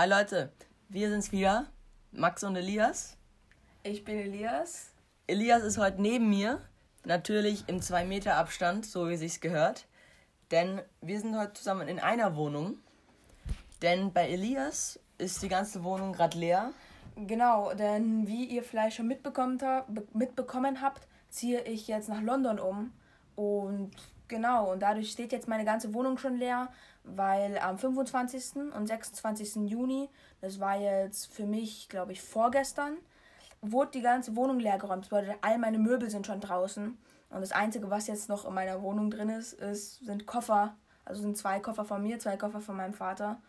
Hi Leute, wir sind's wieder, Max und Elias. Ich bin Elias. Elias ist heute neben mir, natürlich im 2 Meter Abstand, so wie sich's gehört. Denn wir sind heute zusammen in einer Wohnung. Denn bei Elias ist die ganze Wohnung gerade leer. Genau, denn wie ihr vielleicht schon mitbekommen, mitbekommen habt, ziehe ich jetzt nach London um. Und genau, und dadurch steht jetzt meine ganze Wohnung schon leer, weil am 25. und 26. Juni, das war jetzt für mich, glaube ich, vorgestern, wurde die ganze Wohnung leer geräumt. Das bedeutet, all meine Möbel sind schon draußen. Und das Einzige, was jetzt noch in meiner Wohnung drin ist, ist sind Koffer. Also sind zwei Koffer von mir, zwei Koffer von meinem Vater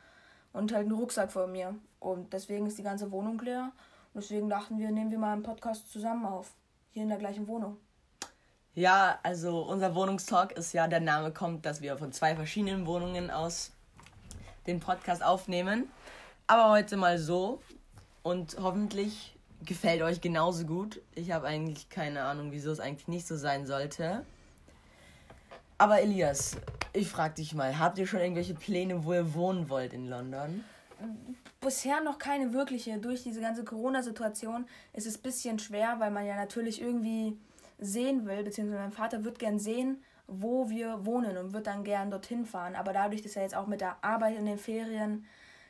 und halt ein Rucksack von mir. Und deswegen ist die ganze Wohnung leer. Und deswegen dachten wir, nehmen wir mal einen Podcast zusammen auf. Hier in der gleichen Wohnung. Ja, also unser Wohnungstalk ist ja, der Name kommt, dass wir von zwei verschiedenen Wohnungen aus den Podcast aufnehmen. Aber heute mal so. Und hoffentlich gefällt euch genauso gut. Ich habe eigentlich keine Ahnung, wieso es eigentlich nicht so sein sollte. Aber Elias, ich frage dich mal, habt ihr schon irgendwelche Pläne, wo ihr wohnen wollt in London? Bisher noch keine wirkliche. Durch diese ganze Corona-Situation ist es ein bisschen schwer, weil man ja natürlich irgendwie sehen will, beziehungsweise mein Vater wird gern sehen, wo wir wohnen und wird dann gern dorthin fahren. Aber dadurch, dass er jetzt auch mit der Arbeit in den Ferien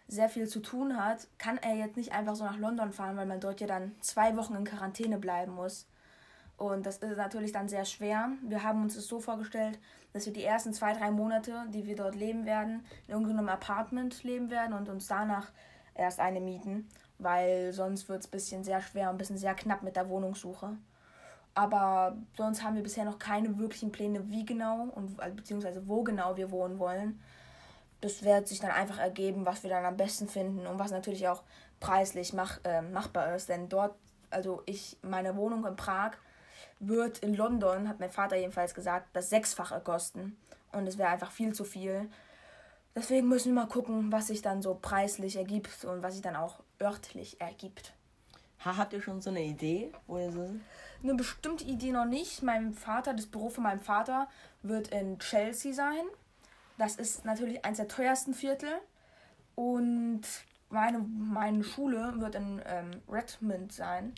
sehr viel zu tun hat, kann er jetzt nicht einfach so nach London fahren, weil man dort ja dann zwei Wochen in Quarantäne bleiben muss. Und das ist natürlich dann sehr schwer. Wir haben uns das so vorgestellt, dass wir die ersten zwei, drei Monate, die wir dort leben werden, in irgendeinem Apartment leben werden und uns danach erst eine mieten, weil sonst wird es ein bisschen sehr schwer und ein bisschen sehr knapp mit der Wohnungssuche. Aber sonst haben wir bisher noch keine wirklichen Pläne, wie genau und beziehungsweise wo genau wir wohnen wollen das wird sich dann einfach ergeben, was wir dann am besten finden und was natürlich auch preislich mach, äh, machbar ist. Denn dort, also ich, meine Wohnung in Prag wird in London, hat mein Vater jedenfalls gesagt, das Sechsfache kosten. Und es wäre einfach viel zu viel. Deswegen müssen wir mal gucken, was sich dann so preislich ergibt und was sich dann auch örtlich ergibt. habt ihr schon so eine Idee, wo ihr so Eine bestimmte Idee noch nicht. Mein Vater, das Büro von meinem Vater wird in Chelsea sein. Das ist natürlich eines der teuersten Viertel. Und meine, meine Schule wird in ähm, Redmond sein.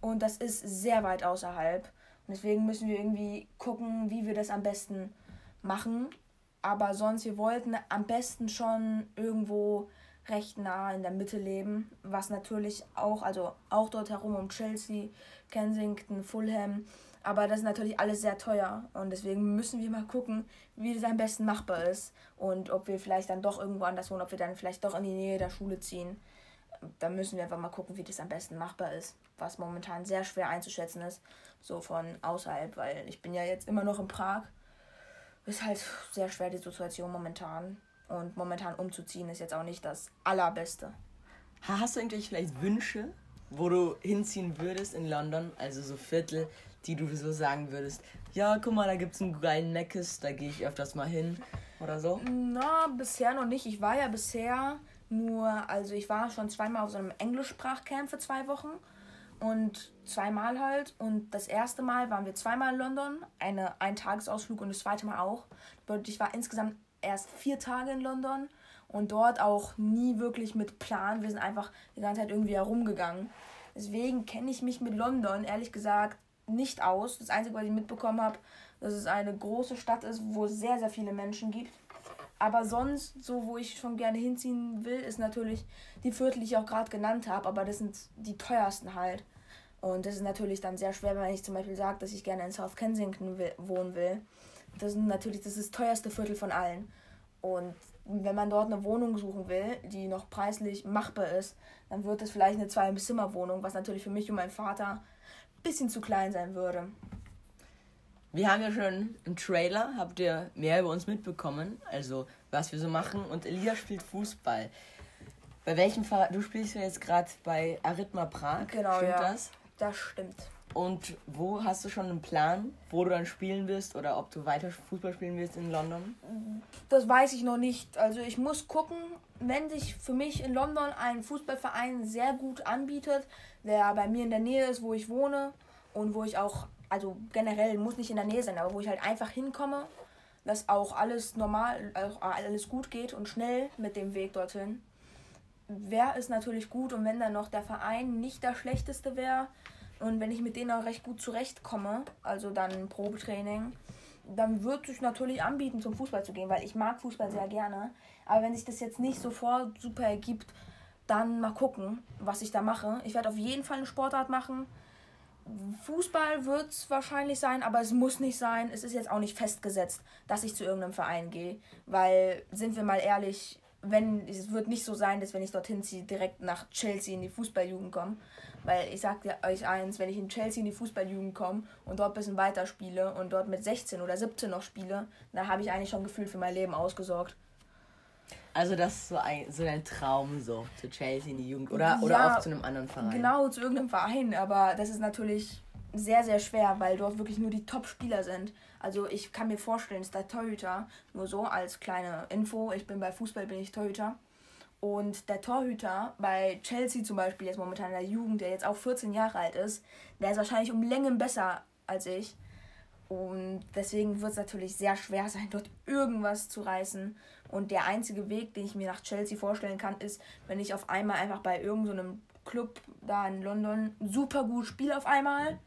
Und das ist sehr weit außerhalb. Und deswegen müssen wir irgendwie gucken, wie wir das am besten machen. Aber sonst, wir wollten am besten schon irgendwo recht nah in der Mitte leben. Was natürlich auch, also auch dort herum um Chelsea, Kensington, Fulham, aber das ist natürlich alles sehr teuer und deswegen müssen wir mal gucken, wie das am besten machbar ist und ob wir vielleicht dann doch irgendwo anders wohnen, ob wir dann vielleicht doch in die Nähe der Schule ziehen. Da müssen wir einfach mal gucken, wie das am besten machbar ist, was momentan sehr schwer einzuschätzen ist, so von außerhalb, weil ich bin ja jetzt immer noch in Prag. Ist halt sehr schwer die Situation momentan und momentan umzuziehen ist jetzt auch nicht das allerbeste. Hast du eigentlich vielleicht Wünsche, wo du hinziehen würdest in London, also so Viertel, die du so sagen würdest, ja, guck mal, da gibt es einen geilen Meckes, da gehe ich öfters mal hin oder so? Na, bisher noch nicht. Ich war ja bisher nur, also ich war schon zweimal auf so einem Englischsprachcamp für zwei Wochen und zweimal halt. Und das erste Mal waren wir zweimal in London, eine, ein Tagesausflug und das zweite Mal auch. Ich war insgesamt erst vier Tage in London und dort auch nie wirklich mit Plan. Wir sind einfach die ganze Zeit irgendwie herumgegangen. Deswegen kenne ich mich mit London, ehrlich gesagt, nicht aus. Das Einzige, was ich mitbekommen habe, dass es eine große Stadt ist, wo es sehr, sehr viele Menschen gibt. Aber sonst, so wo ich schon gerne hinziehen will, ist natürlich die Viertel, die ich auch gerade genannt habe. Aber das sind die teuersten halt. Und das ist natürlich dann sehr schwer, wenn ich zum Beispiel sage, dass ich gerne in South Kensington will, wohnen will. Das ist natürlich das, ist das teuerste Viertel von allen. Und wenn man dort eine Wohnung suchen will, die noch preislich machbar ist, dann wird es vielleicht eine Zwei-Zimmer-Wohnung, was natürlich für mich und meinen Vater bisschen zu klein sein würde. Wir haben ja schon im Trailer, habt ihr mehr über uns mitbekommen, also was wir so machen. Und Elia spielt Fußball. Bei welchem Verein? Du spielst ja jetzt gerade bei Arithma Prag. Genau, stimmt ja. das? Das stimmt. Und wo hast du schon einen Plan, wo du dann spielen wirst oder ob du weiter Fußball spielen wirst in London? Das weiß ich noch nicht. Also ich muss gucken, wenn sich für mich in London ein Fußballverein sehr gut anbietet, der bei mir in der Nähe ist, wo ich wohne und wo ich auch, also generell muss nicht in der Nähe sein, aber wo ich halt einfach hinkomme, dass auch alles normal, auch alles gut geht und schnell mit dem Weg dorthin, wäre es natürlich gut und wenn dann noch der Verein nicht der schlechteste wäre und wenn ich mit denen auch recht gut zurechtkomme, also dann Probetraining, dann würde ich natürlich anbieten, zum Fußball zu gehen, weil ich mag Fußball sehr gerne. Aber wenn sich das jetzt nicht sofort super ergibt, dann mal gucken, was ich da mache. Ich werde auf jeden Fall eine Sportart machen. Fußball wird es wahrscheinlich sein, aber es muss nicht sein. Es ist jetzt auch nicht festgesetzt, dass ich zu irgendeinem Verein gehe. Weil, sind wir mal ehrlich, wenn es wird nicht so sein, dass wenn ich dorthin ziehe, direkt nach Chelsea in die Fußballjugend komme. Weil ich sage euch eins, wenn ich in Chelsea in die Fußballjugend komme und dort ein bisschen weiter spiele und dort mit 16 oder 17 noch spiele, dann habe ich eigentlich schon gefühlt für mein Leben ausgesorgt. Also das ist so, ein, so dein Traum so, zu Chelsea in die Jugend oder, ja, oder auch zu einem anderen Verein. Genau, zu irgendeinem Verein, aber das ist natürlich sehr, sehr schwer, weil dort wirklich nur die Top-Spieler sind. Also ich kann mir vorstellen, dass der Torhüter, nur so als kleine Info, ich bin bei Fußball, bin ich Torhüter. Und der Torhüter bei Chelsea zum Beispiel, jetzt momentan in der Jugend, der jetzt auch 14 Jahre alt ist, der ist wahrscheinlich um Längen besser als ich. Und deswegen wird es natürlich sehr schwer sein, dort irgendwas zu reißen. Und der einzige Weg, den ich mir nach Chelsea vorstellen kann, ist, wenn ich auf einmal einfach bei irgendeinem so Club da in London super gut spiele auf einmal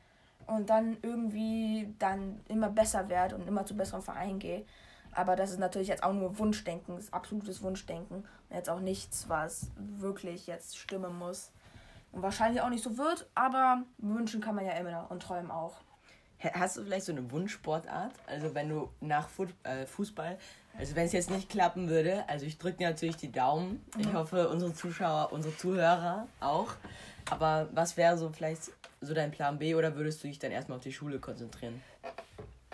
und dann irgendwie dann immer besser werde und immer zu besseren Vereinen gehe. Aber das ist natürlich jetzt auch nur Wunschdenken, das ist absolutes Wunschdenken. Und jetzt auch nichts, was wirklich jetzt stimmen muss. Und wahrscheinlich auch nicht so wird, aber wünschen kann man ja immer und träumen auch. Hast du vielleicht so eine Wunschsportart? Also wenn du nach äh, Fußball, also wenn es jetzt nicht klappen würde, also ich drücke dir natürlich die Daumen. Ich mhm. hoffe, unsere Zuschauer, unsere Zuhörer auch. Aber was wäre so vielleicht so dein Plan B oder würdest du dich dann erstmal auf die Schule konzentrieren?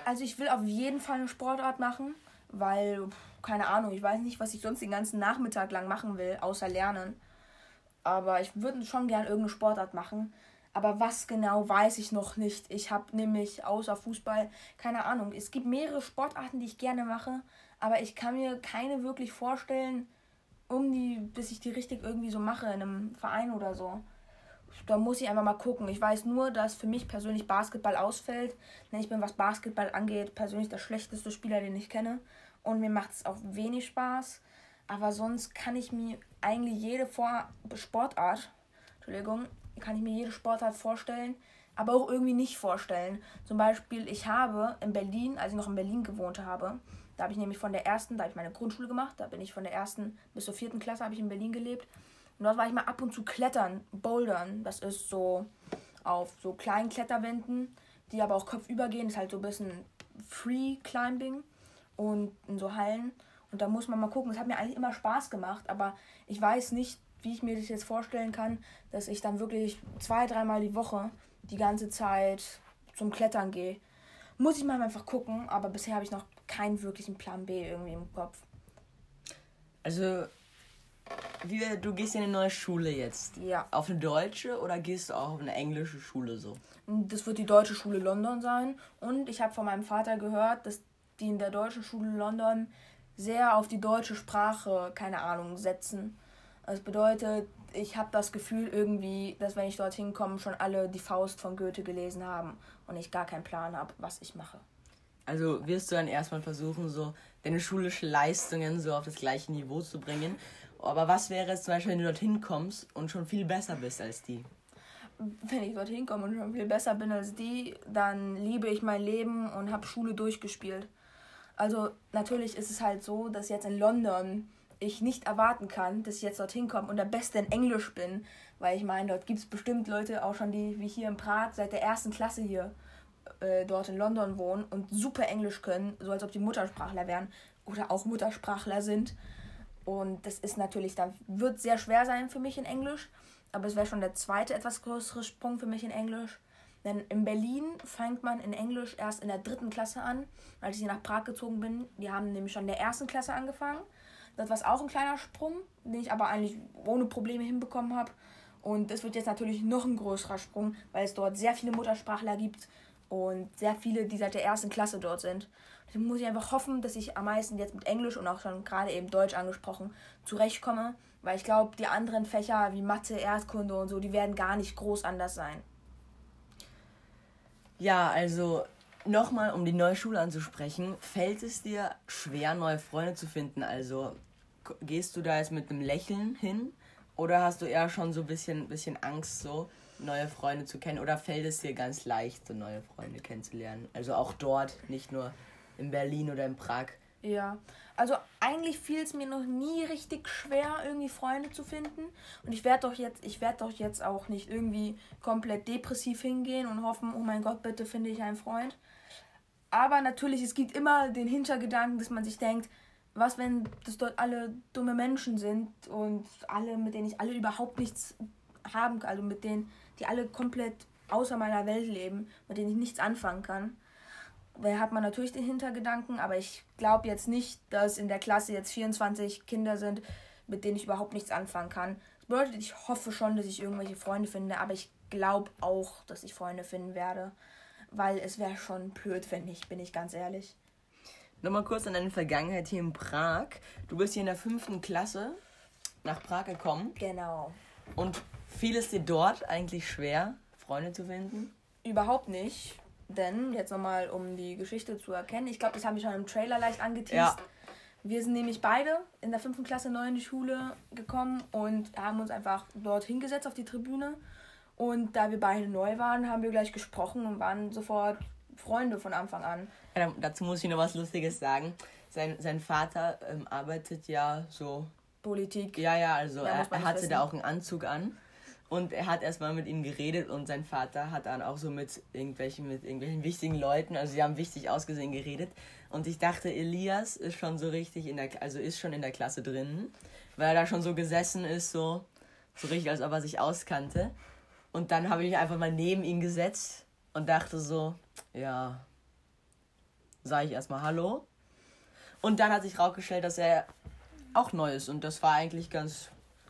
Also ich will auf jeden Fall eine Sportart machen, weil, keine Ahnung, ich weiß nicht, was ich sonst den ganzen Nachmittag lang machen will, außer lernen. Aber ich würde schon gern irgendeine Sportart machen. Aber was genau, weiß ich noch nicht. Ich habe nämlich außer Fußball keine Ahnung. Es gibt mehrere Sportarten, die ich gerne mache, aber ich kann mir keine wirklich vorstellen, um die, bis ich die richtig irgendwie so mache in einem Verein oder so. Da muss ich einfach mal gucken. Ich weiß nur, dass für mich persönlich Basketball ausfällt. Denn ich bin, was Basketball angeht, persönlich der schlechteste Spieler, den ich kenne. Und mir macht es auch wenig Spaß. Aber sonst kann ich mir eigentlich jede Vor Sportart, Entschuldigung, kann ich mir jede Sportart vorstellen, aber auch irgendwie nicht vorstellen. Zum Beispiel, ich habe in Berlin, als ich noch in Berlin gewohnt habe, da habe ich nämlich von der ersten, da habe ich meine Grundschule gemacht, da bin ich von der ersten bis zur vierten Klasse habe ich in Berlin gelebt. Und dort war ich mal ab und zu klettern, bouldern. Das ist so auf so kleinen Kletterwänden, die aber auch kopfüber gehen. Ist halt so ein bisschen Free Climbing und in so Hallen. Und da muss man mal gucken. Das hat mir eigentlich immer Spaß gemacht, aber ich weiß nicht, wie ich mir das jetzt vorstellen kann, dass ich dann wirklich zwei, dreimal die Woche die ganze Zeit zum Klettern gehe. Muss ich mal einfach gucken, aber bisher habe ich noch keinen wirklichen Plan B irgendwie im Kopf. Also, wie, du gehst in eine neue Schule jetzt. Ja. Auf eine deutsche oder gehst du auch auf eine englische Schule so? Das wird die deutsche Schule London sein. Und ich habe von meinem Vater gehört, dass die in der deutschen Schule London sehr auf die deutsche Sprache, keine Ahnung, setzen. Das bedeutet, ich habe das Gefühl irgendwie, dass wenn ich dorthin komme, schon alle die Faust von Goethe gelesen haben und ich gar keinen Plan habe, was ich mache. Also wirst du dann erstmal versuchen, so deine schulischen Leistungen so auf das gleiche Niveau zu bringen. Aber was wäre es zum Beispiel, wenn du dorthin kommst und schon viel besser bist als die? Wenn ich dorthin komme und schon viel besser bin als die, dann liebe ich mein Leben und habe Schule durchgespielt. Also natürlich ist es halt so, dass jetzt in London ich nicht erwarten kann, dass ich jetzt dorthin komme und der Beste in Englisch bin. Weil ich meine, dort gibt es bestimmt Leute auch schon, die wie hier in Prag seit der ersten Klasse hier äh, dort in London wohnen und super Englisch können, so als ob die Muttersprachler wären oder auch Muttersprachler sind. Und das ist natürlich, dann wird sehr schwer sein für mich in Englisch, aber es wäre schon der zweite etwas größere Sprung für mich in Englisch. Denn in Berlin fängt man in Englisch erst in der dritten Klasse an, als ich hier nach Prag gezogen bin. Die haben nämlich schon in der ersten Klasse angefangen. Das war auch ein kleiner Sprung, den ich aber eigentlich ohne Probleme hinbekommen habe. Und es wird jetzt natürlich noch ein größerer Sprung, weil es dort sehr viele Muttersprachler gibt und sehr viele, die seit der ersten Klasse dort sind. Deswegen muss ich einfach hoffen, dass ich am meisten jetzt mit Englisch und auch schon gerade eben Deutsch angesprochen zurechtkomme, weil ich glaube, die anderen Fächer wie Mathe, Erdkunde und so, die werden gar nicht groß anders sein. Ja, also nochmal, um die neue Schule anzusprechen, fällt es dir schwer, neue Freunde zu finden? Also gehst du da jetzt mit einem Lächeln hin Oder hast du eher schon so ein bisschen, bisschen Angst, so neue Freunde zu kennen? Oder fällt es dir ganz leicht, so neue Freunde kennenzulernen? Also auch dort, nicht nur in Berlin oder in Prag. Ja, also eigentlich fiel es mir noch nie richtig schwer, irgendwie Freunde zu finden. Und ich werde doch jetzt, ich werde doch jetzt auch nicht irgendwie komplett depressiv hingehen und hoffen, oh mein Gott, bitte finde ich einen Freund. Aber natürlich, es gibt immer den Hintergedanken, dass man sich denkt, was, wenn das dort alle dumme Menschen sind und alle, mit denen ich alle überhaupt nichts haben also mit denen, die alle komplett außer meiner Welt leben, mit denen ich nichts anfangen kann. Da hat man natürlich den Hintergedanken, aber ich glaube jetzt nicht, dass in der Klasse jetzt 24 Kinder sind, mit denen ich überhaupt nichts anfangen kann. Das bedeutet, ich hoffe schon, dass ich irgendwelche Freunde finde, aber ich glaube auch, dass ich Freunde finden werde, weil es wäre schon blöd, wenn nicht, bin ich ganz ehrlich. Nochmal kurz an deine Vergangenheit hier in Prag. Du bist hier in der fünften Klasse nach Prag gekommen. Genau. Und fiel es dir dort eigentlich schwer, Freunde zu finden? Überhaupt nicht. Denn, jetzt nochmal, um die Geschichte zu erkennen, ich glaube, das haben wir schon im Trailer leicht angeteased. Ja. Wir sind nämlich beide in der fünften Klasse neu in die Schule gekommen und haben uns einfach dort hingesetzt auf die Tribüne. Und da wir beide neu waren, haben wir gleich gesprochen und waren sofort Freunde von Anfang an. Ja, dazu muss ich noch was Lustiges sagen. Sein, sein Vater ähm, arbeitet ja so. Politik. Ja, ja, also ja, er, er hatte wissen. da auch einen Anzug an. Und er hat erstmal mit ihm geredet und sein Vater hat dann auch so mit irgendwelchen, mit irgendwelchen wichtigen Leuten, also sie haben wichtig ausgesehen, geredet. Und ich dachte, Elias ist schon so richtig in der, also ist schon in der Klasse drin, weil er da schon so gesessen ist, so, so richtig, als ob er sich auskannte. Und dann habe ich mich einfach mal neben ihn gesetzt und dachte so, ja, sage ich erstmal Hallo. Und dann hat sich rausgestellt, dass er auch neu ist. Und das war eigentlich ganz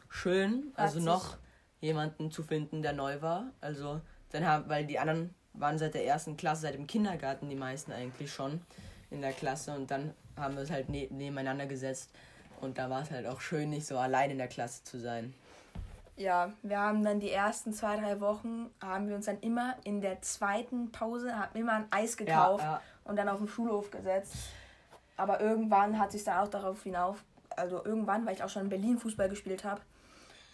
schön. Also noch jemanden zu finden, der neu war. Also dann haben, weil die anderen waren seit der ersten Klasse, seit dem Kindergarten, die meisten eigentlich schon in der Klasse. Und dann haben wir es halt ne nebeneinander gesetzt. Und da war es halt auch schön, nicht so allein in der Klasse zu sein. Ja, wir haben dann die ersten zwei, drei Wochen, haben wir uns dann immer in der zweiten Pause, haben immer ein Eis gekauft ja, ja. und dann auf den Schulhof gesetzt. Aber irgendwann hat sich dann auch darauf hinauf, also irgendwann, weil ich auch schon in Berlin Fußball gespielt habe,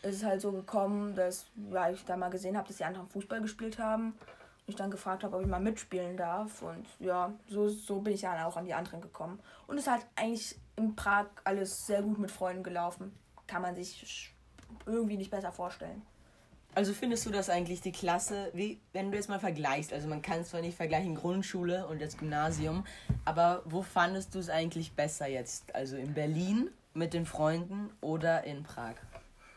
ist es halt so gekommen, dass ja, ich da mal gesehen habe, dass die anderen Fußball gespielt haben. Und ich dann gefragt habe, ob ich mal mitspielen darf. Und ja, so, so bin ich dann auch an die anderen gekommen. Und es hat eigentlich in Prag alles sehr gut mit Freunden gelaufen. Kann man sich irgendwie nicht besser vorstellen. Also findest du das eigentlich die Klasse, wie wenn du jetzt mal vergleichst, also man kann zwar nicht vergleichen Grundschule und das Gymnasium, aber wo fandest du es eigentlich besser jetzt? Also in Berlin mit den Freunden oder in Prag?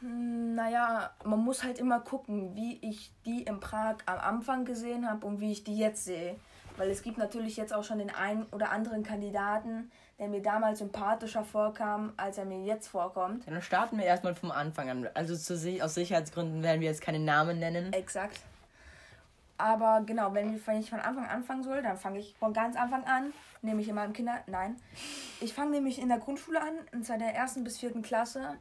Naja, man muss halt immer gucken, wie ich die in Prag am Anfang gesehen habe und wie ich die jetzt sehe. Weil es gibt natürlich jetzt auch schon den einen oder anderen Kandidaten, der mir damals sympathischer vorkam, als er mir jetzt vorkommt. Dann starten wir erstmal vom Anfang an. Also zu, aus Sicherheitsgründen werden wir jetzt keine Namen nennen. Exakt. Aber genau, wenn ich von Anfang anfangen soll, dann fange ich von ganz Anfang an, nämlich in meinem Kinder. Nein. Ich fange nämlich in der Grundschule an, und zwar der ersten bis vierten Klasse.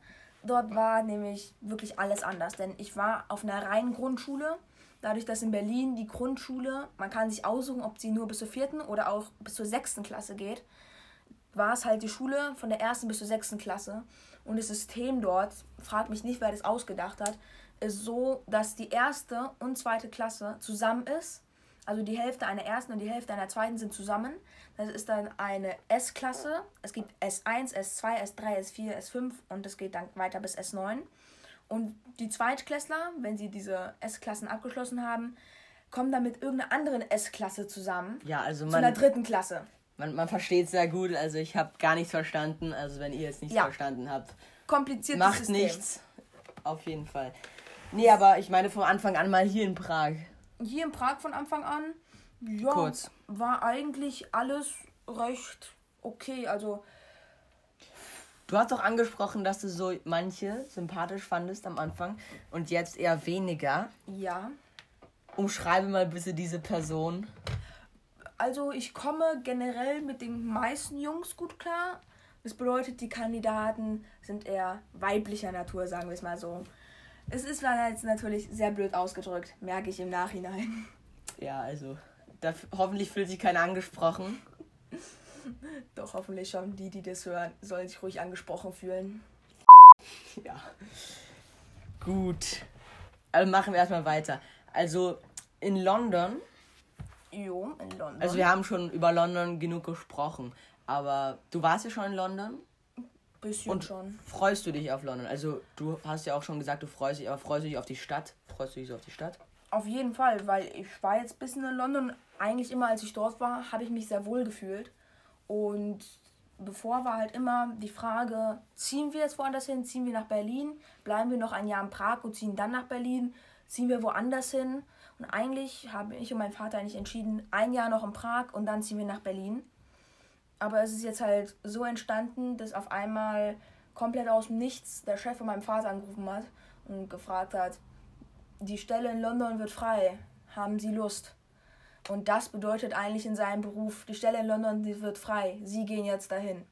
Dort war nämlich wirklich alles anders, denn ich war auf einer reinen Grundschule. Dadurch, dass in Berlin die Grundschule, man kann sich aussuchen, ob sie nur bis zur vierten oder auch bis zur sechsten Klasse geht war es halt die Schule von der ersten bis zur sechsten Klasse. Und das System dort, fragt mich nicht, wer das ausgedacht hat, ist so, dass die erste und zweite Klasse zusammen ist. Also die Hälfte einer ersten und die Hälfte einer zweiten sind zusammen. Das ist dann eine S-Klasse. Es gibt S1, S2, S3, S4, S5 und es geht dann weiter bis S9. Und die Zweitklässler, wenn sie diese S-Klassen abgeschlossen haben, kommen dann mit irgendeiner anderen S-Klasse zusammen. Ja, also man, zu einer dritten Klasse man, man versteht sehr gut. Also ich habe gar nichts verstanden. Also wenn ihr jetzt nichts ja. verstanden habt, kompliziertes macht System. nichts. Auf jeden Fall. Nee, aber ich meine von Anfang an mal hier in Prag. Hier in Prag von Anfang an, ja, Kurz. war eigentlich alles recht okay. Also Du hast doch angesprochen, dass du so manche sympathisch fandest am Anfang und jetzt eher weniger. Ja. Umschreibe mal bitte diese Person. Also ich komme generell mit den meisten Jungs gut klar. Das bedeutet, die Kandidaten sind eher weiblicher Natur, sagen wir es mal so. Es ist jetzt natürlich sehr blöd ausgedrückt, merke ich im Nachhinein. Ja, also da, hoffentlich fühlt sich keiner angesprochen. Doch, hoffentlich schon. Die, die das hören, sollen sich ruhig angesprochen fühlen. Ja. Gut. Also machen wir erstmal weiter. Also in London. Jo, in London. Also wir haben schon über London genug gesprochen. Aber du warst ja schon in London. Bisschen Und schon. freust du dich auf London? Also du hast ja auch schon gesagt, du freust dich, aber freust du dich auf die Stadt? Freust du dich so auf die Stadt? Auf jeden Fall, weil ich war jetzt ein bisschen in London. Eigentlich immer, als ich dort war, habe ich mich sehr wohl gefühlt. Und bevor war halt immer die Frage, ziehen wir jetzt woanders hin? Ziehen wir nach Berlin? Bleiben wir noch ein Jahr in Prag und ziehen dann nach Berlin? Ziehen wir woanders hin? Und eigentlich haben ich und mein Vater eigentlich entschieden, ein Jahr noch in Prag und dann ziehen wir nach Berlin. Aber es ist jetzt halt so entstanden, dass auf einmal komplett aus dem Nichts der Chef von meinem Vater angerufen hat und gefragt hat, die Stelle in London wird frei, haben Sie Lust? Und das bedeutet eigentlich in seinem Beruf, die Stelle in London die wird frei, Sie gehen jetzt dahin.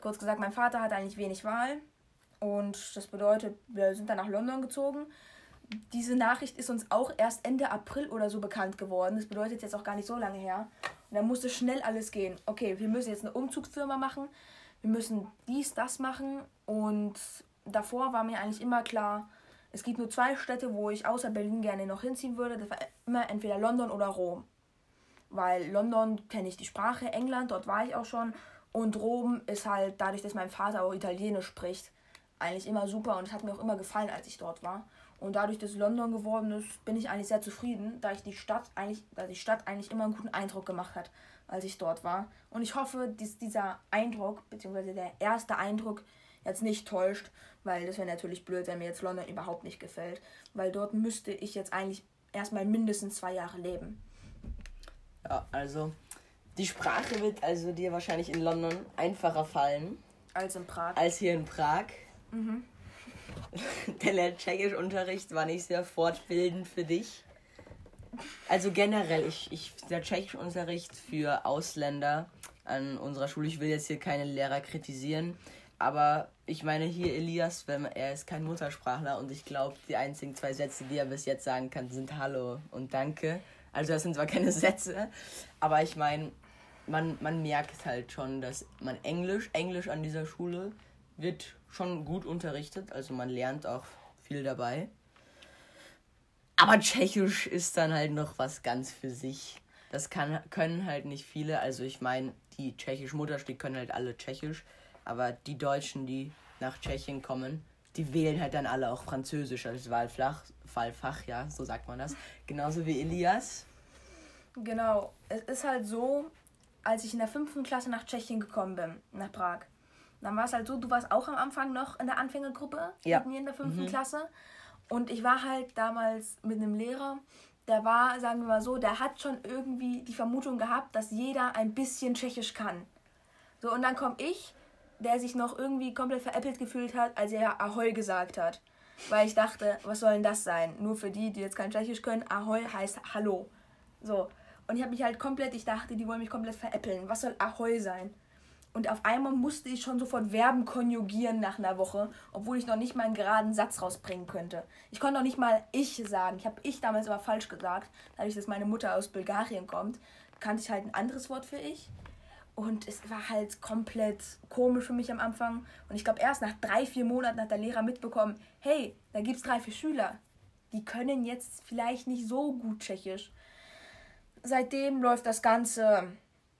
Kurz gesagt, mein Vater hat eigentlich wenig Wahl und das bedeutet, wir sind dann nach London gezogen. Diese Nachricht ist uns auch erst Ende April oder so bekannt geworden. Das bedeutet jetzt auch gar nicht so lange her. Und dann musste schnell alles gehen. Okay, wir müssen jetzt eine Umzugsfirma machen. Wir müssen dies, das machen. Und davor war mir eigentlich immer klar, es gibt nur zwei Städte, wo ich außer Berlin gerne noch hinziehen würde. Das war immer entweder London oder Rom. Weil London kenne ich die Sprache, England, dort war ich auch schon. Und Rom ist halt, dadurch, dass mein Vater auch Italienisch spricht, eigentlich immer super. Und es hat mir auch immer gefallen, als ich dort war. Und dadurch, dass London geworden ist, bin ich eigentlich sehr zufrieden, da ich die Stadt eigentlich, da die Stadt eigentlich immer einen guten Eindruck gemacht hat, als ich dort war. Und ich hoffe, dass dieser Eindruck, beziehungsweise der erste Eindruck, jetzt nicht täuscht, weil das wäre natürlich blöd, wenn mir jetzt London überhaupt nicht gefällt. Weil dort müsste ich jetzt eigentlich erstmal mindestens zwei Jahre leben. Ja, also die Sprache wird also dir wahrscheinlich in London einfacher fallen Als in Prag. als hier in Prag. Denn der Tschechischunterricht war nicht sehr fortbildend für dich. Also generell, ich, ich, der Tschechischunterricht für Ausländer an unserer Schule, ich will jetzt hier keine Lehrer kritisieren, aber ich meine hier Elias, wenn er ist kein Muttersprachler und ich glaube, die einzigen zwei Sätze, die er bis jetzt sagen kann, sind Hallo und Danke. Also das sind zwar keine Sätze, aber ich meine, man, man merkt halt schon, dass man Englisch, Englisch an dieser Schule wird schon gut unterrichtet, also man lernt auch viel dabei. Aber Tschechisch ist dann halt noch was ganz für sich. Das kann, können halt nicht viele. Also ich meine, die tschechisch Muttersprache können halt alle Tschechisch. Aber die Deutschen, die nach Tschechien kommen, die wählen halt dann alle auch Französisch als Wahlfach, Wahlfach, ja, so sagt man das. Genauso wie Elias. Genau. Es ist halt so, als ich in der fünften Klasse nach Tschechien gekommen bin, nach Prag, dann war es halt so, du warst auch am Anfang noch in der Anfängergruppe Ja. mit mir in der fünften Klasse. Und ich war halt damals mit einem Lehrer, der war, sagen wir mal so, der hat schon irgendwie die Vermutung gehabt, dass jeder ein bisschen Tschechisch kann. So, und dann komme ich, der sich noch irgendwie komplett veräppelt gefühlt hat, als er Ahoi gesagt hat. Weil ich dachte, was soll denn das sein? Nur für die, die jetzt kein Tschechisch können, Ahoi heißt Hallo. So. Und ich habe mich halt komplett, ich dachte, die wollen mich komplett veräppeln. Was soll Ahoi sein? Und auf einmal musste ich schon sofort Verben konjugieren nach einer Woche, obwohl ich noch nicht mal einen geraden Satz rausbringen könnte. Ich konnte noch nicht mal ich sagen. Ich habe ich damals aber falsch gesagt. Dadurch, dass meine Mutter aus Bulgarien kommt, kannte ich halt ein anderes Wort für ich. Und es war halt komplett komisch für mich am Anfang. Und ich glaube, erst nach drei, vier Monaten hat der Lehrer mitbekommen, hey, da gibt es drei, vier Schüler. Die können jetzt vielleicht nicht so gut Tschechisch. Seitdem läuft das Ganze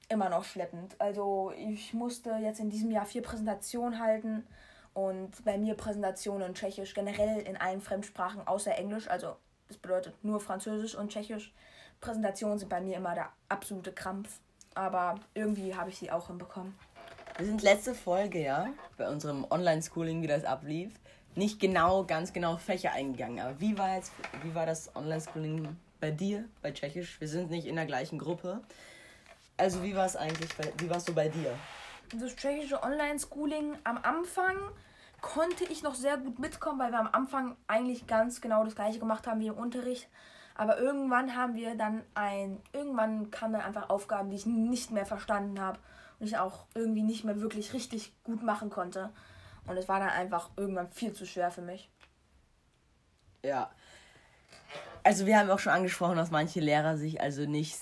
immer noch schleppend. Also ich musste jetzt in diesem Jahr vier Präsentationen halten. Und bei mir Präsentationen in Tschechisch, generell in allen Fremdsprachen außer Englisch. Also das bedeutet nur Französisch und Tschechisch. Präsentationen sind bei mir immer der absolute Krampf. Aber irgendwie habe ich sie auch hinbekommen. Wir sind letzte Folge, ja, bei unserem Online-Schooling, wie das ablief, nicht genau, ganz genau Fächer eingegangen. Aber wie war jetzt, wie war das Online-Schooling bei dir, bei Tschechisch? Wir sind nicht in der gleichen Gruppe. Also wie war es eigentlich, bei, wie warst du bei dir? Das tschechische Online-Schooling am Anfang konnte ich noch sehr gut mitkommen, weil wir am Anfang eigentlich ganz genau das gleiche gemacht haben wie im Unterricht. Aber irgendwann haben wir dann ein, irgendwann kamen dann einfach Aufgaben, die ich nicht mehr verstanden habe und ich auch irgendwie nicht mehr wirklich richtig gut machen konnte. Und es war dann einfach irgendwann viel zu schwer für mich. Ja. Also wir haben auch schon angesprochen, dass manche Lehrer sich also nicht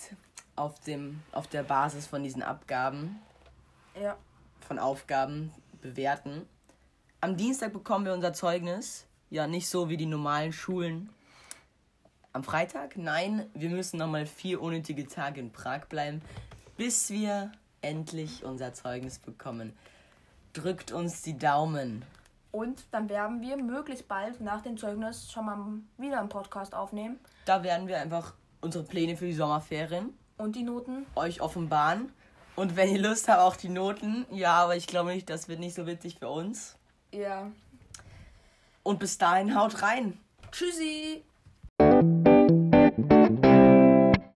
auf, dem, auf der Basis von diesen Abgaben, Ja. von Aufgaben bewerten. Am Dienstag bekommen wir unser Zeugnis. ja nicht so wie die normalen Schulen am Freitag. Nein, wir müssen nochmal vier unnötige Tage in Prag bleiben, bis wir endlich unser Zeugnis bekommen. Drückt uns die Daumen. Und dann werden wir möglichst bald nach dem Zeugnis schon mal wieder einen Podcast aufnehmen. Da werden wir einfach unsere Pläne für die Sommerferien und die Noten euch offenbaren. Und wenn ihr Lust habt, auch die Noten. Ja, aber ich glaube nicht, das wird nicht so witzig für uns. Ja. Und bis dahin haut rein. Tschüssi.